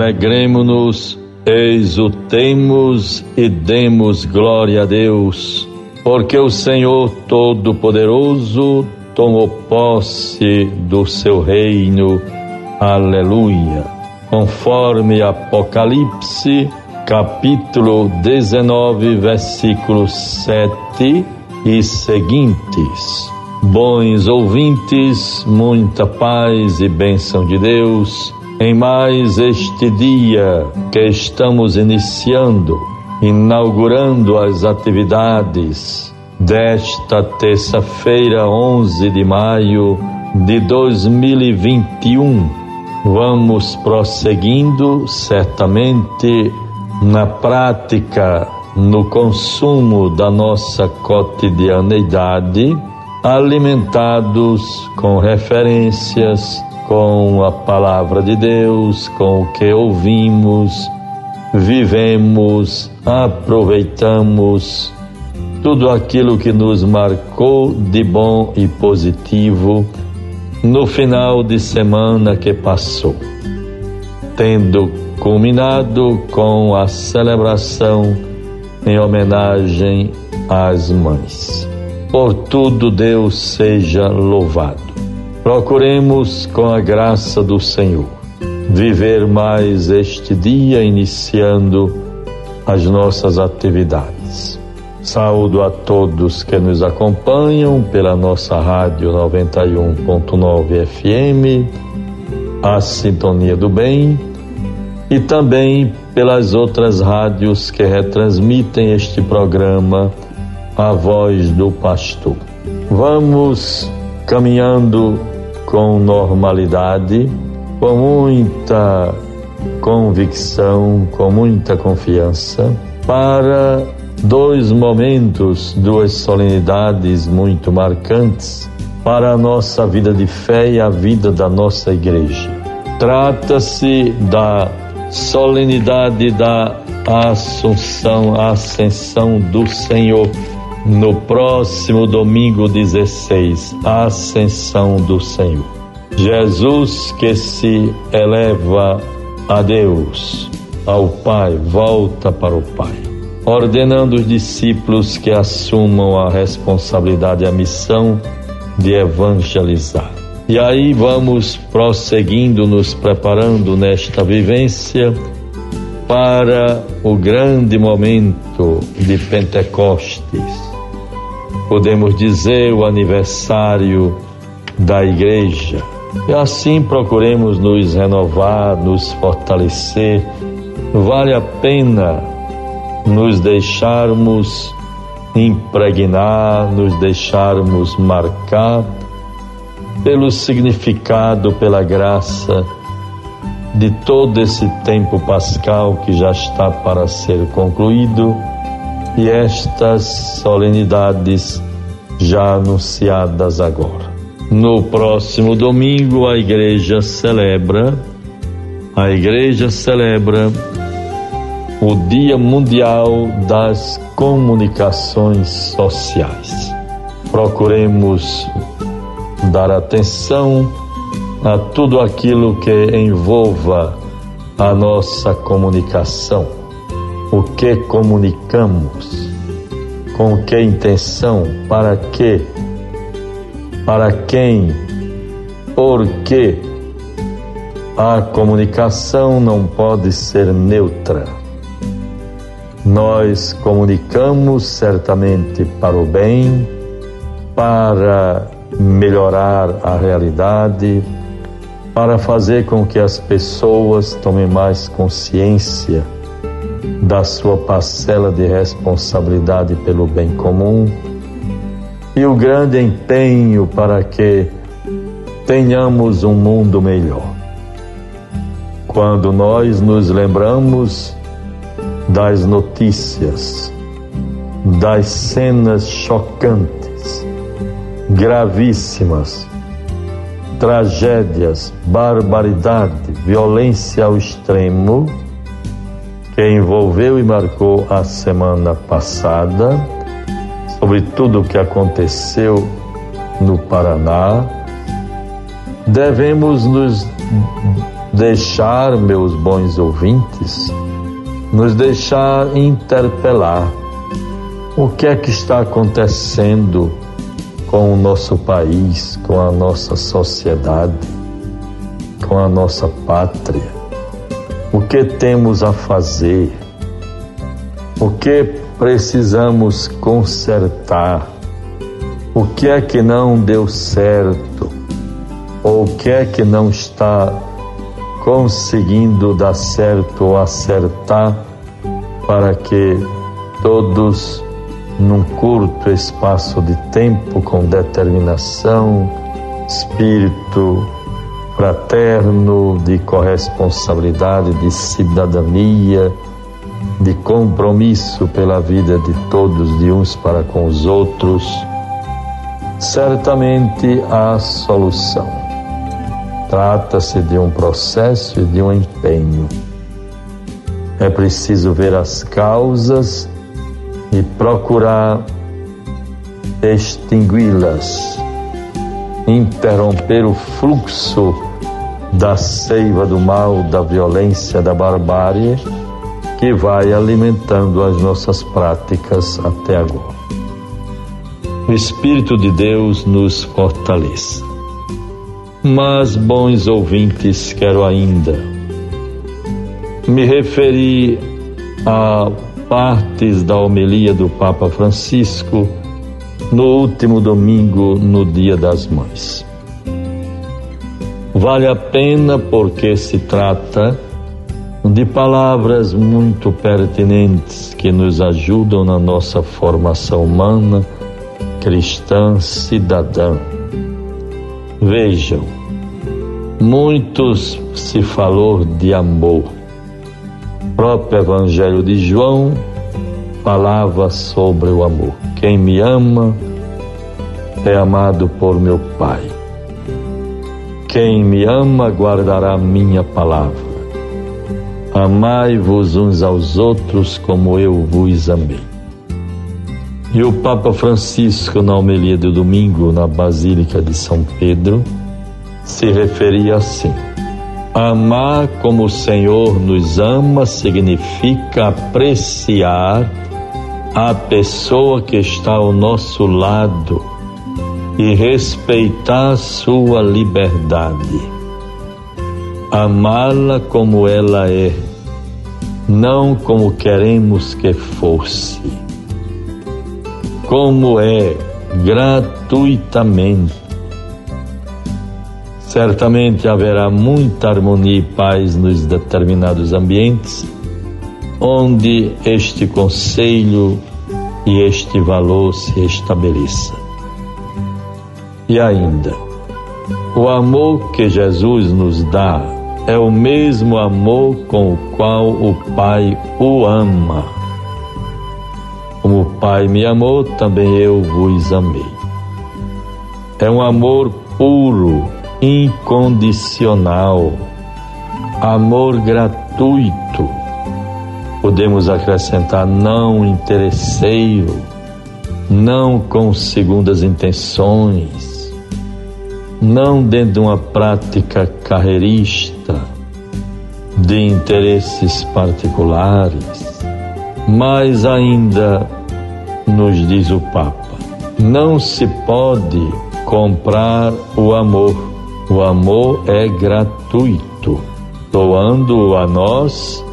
Alegremos-nos, exultemos e demos glória a Deus, porque o Senhor Todo-Poderoso tomou posse do seu reino. Aleluia. Conforme Apocalipse, capítulo 19, versículos 7 e seguintes. Bons ouvintes, muita paz e bênção de Deus em mais este dia que estamos iniciando, inaugurando as atividades desta terça-feira, 11 de maio de 2021. Vamos prosseguindo certamente na prática, no consumo da nossa cotidianeidade alimentados com referências, com a palavra de Deus, com o que ouvimos, vivemos, aproveitamos tudo aquilo que nos marcou de bom e positivo no final de semana que passou, tendo culminado com a celebração em homenagem às mães. Por tudo Deus seja louvado. Procuremos, com a graça do Senhor, viver mais este dia, iniciando as nossas atividades. Saúdo a todos que nos acompanham pela nossa rádio 91.9 FM, a Sintonia do Bem, e também pelas outras rádios que retransmitem este programa a voz do pastor. Vamos caminhando com normalidade, com muita convicção, com muita confiança, para dois momentos, duas solenidades muito marcantes para a nossa vida de fé e a vida da nossa igreja. Trata-se da solenidade da Assunção, Ascensão do Senhor no próximo domingo 16, a ascensão do Senhor. Jesus que se eleva a Deus, ao Pai, volta para o Pai, ordenando os discípulos que assumam a responsabilidade e a missão de evangelizar. E aí vamos prosseguindo, nos preparando nesta vivência para o grande momento de Pentecostes podemos dizer, o aniversário da igreja. E assim procuremos nos renovar, nos fortalecer. Vale a pena nos deixarmos impregnar, nos deixarmos marcar pelo significado, pela graça de todo esse tempo pascal que já está para ser concluído e estas solenidades já anunciadas agora. No próximo domingo a igreja celebra a igreja celebra o Dia Mundial das Comunicações Sociais. Procuremos dar atenção a tudo aquilo que envolva a nossa comunicação o que comunicamos, com que intenção, para quê, para quem, por quê. A comunicação não pode ser neutra. Nós comunicamos certamente para o bem, para melhorar a realidade, para fazer com que as pessoas tomem mais consciência da sua parcela de responsabilidade pelo bem comum e o grande empenho para que tenhamos um mundo melhor. Quando nós nos lembramos das notícias, das cenas chocantes, gravíssimas, tragédias, barbaridade, violência ao extremo, que envolveu e marcou a semana passada, sobre tudo o que aconteceu no Paraná, devemos nos deixar, meus bons ouvintes, nos deixar interpelar o que é que está acontecendo com o nosso país, com a nossa sociedade, com a nossa pátria. O que temos a fazer? O que precisamos consertar? O que é que não deu certo? Ou o que é que não está conseguindo dar certo ou acertar para que todos, num curto espaço de tempo, com determinação, espírito fraterno, de corresponsabilidade, de cidadania, de compromisso pela vida de todos, de uns para com os outros, certamente há solução. Trata-se de um processo e de um empenho. É preciso ver as causas e procurar extingui-las, interromper o fluxo da seiva do mal, da violência, da barbárie que vai alimentando as nossas práticas até agora. O Espírito de Deus nos fortaleça. Mas, bons ouvintes, quero ainda me referir a partes da homilia do Papa Francisco no último domingo, no Dia das Mães. Vale a pena porque se trata de palavras muito pertinentes que nos ajudam na nossa formação humana, cristã, cidadã. Vejam, muitos se falou de amor. O próprio Evangelho de João falava sobre o amor. Quem me ama é amado por meu Pai. Quem me ama guardará minha palavra Amai-vos uns aos outros como eu vos amei. E o Papa Francisco, na homilia do domingo na Basílica de São Pedro, se referia assim: Amar como o Senhor nos ama significa apreciar a pessoa que está ao nosso lado e respeitar sua liberdade amá-la como ela é, não como queremos que fosse. Como é, gratuitamente. Certamente haverá muita harmonia e paz nos determinados ambientes onde este conselho e este valor se estabeleça. E ainda, o amor que Jesus nos dá é o mesmo amor com o qual o Pai o ama. Como o Pai me amou, também eu vos amei. É um amor puro, incondicional, amor gratuito. Podemos acrescentar não interesseiro, não com segundas intenções não dentro de uma prática carreirista, de interesses particulares, mas ainda, nos diz o Papa, não se pode comprar o amor. O amor é gratuito. Doando-o a nós,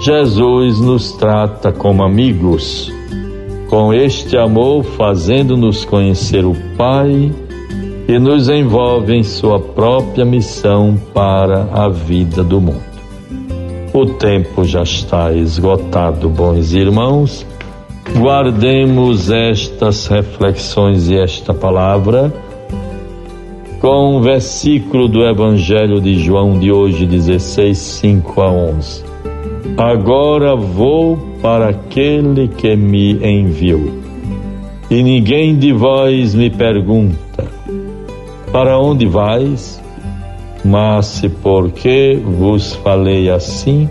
Jesus nos trata como amigos. Com este amor, fazendo-nos conhecer o Pai e nos envolve em sua própria missão para a vida do mundo. O tempo já está esgotado, bons irmãos. Guardemos estas reflexões e esta palavra com o versículo do Evangelho de João de hoje, 16, 5 a 11. Agora vou para aquele que me enviou, e ninguém de vós me pergunta para onde vais? Mas se porque vos falei assim,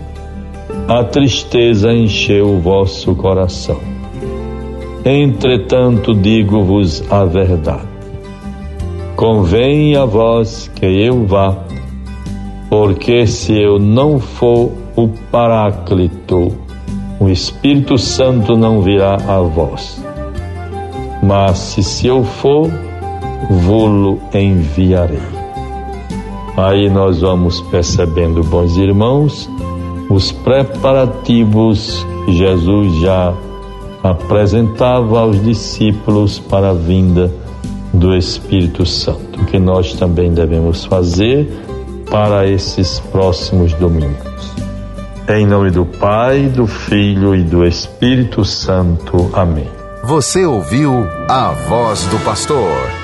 a tristeza encheu o vosso coração. Entretanto, digo-vos a verdade. Convém a vós que eu vá, Porque se eu não for o Paráclito, o Espírito Santo não virá a vós. Mas se eu for, vou-lo enviarei. Aí nós vamos percebendo, bons irmãos, os preparativos que Jesus já apresentava aos discípulos para a vinda do Espírito Santo, que nós também devemos fazer para esses próximos domingos. Em nome do Pai, do Filho e do Espírito Santo. Amém. Você ouviu a voz do pastor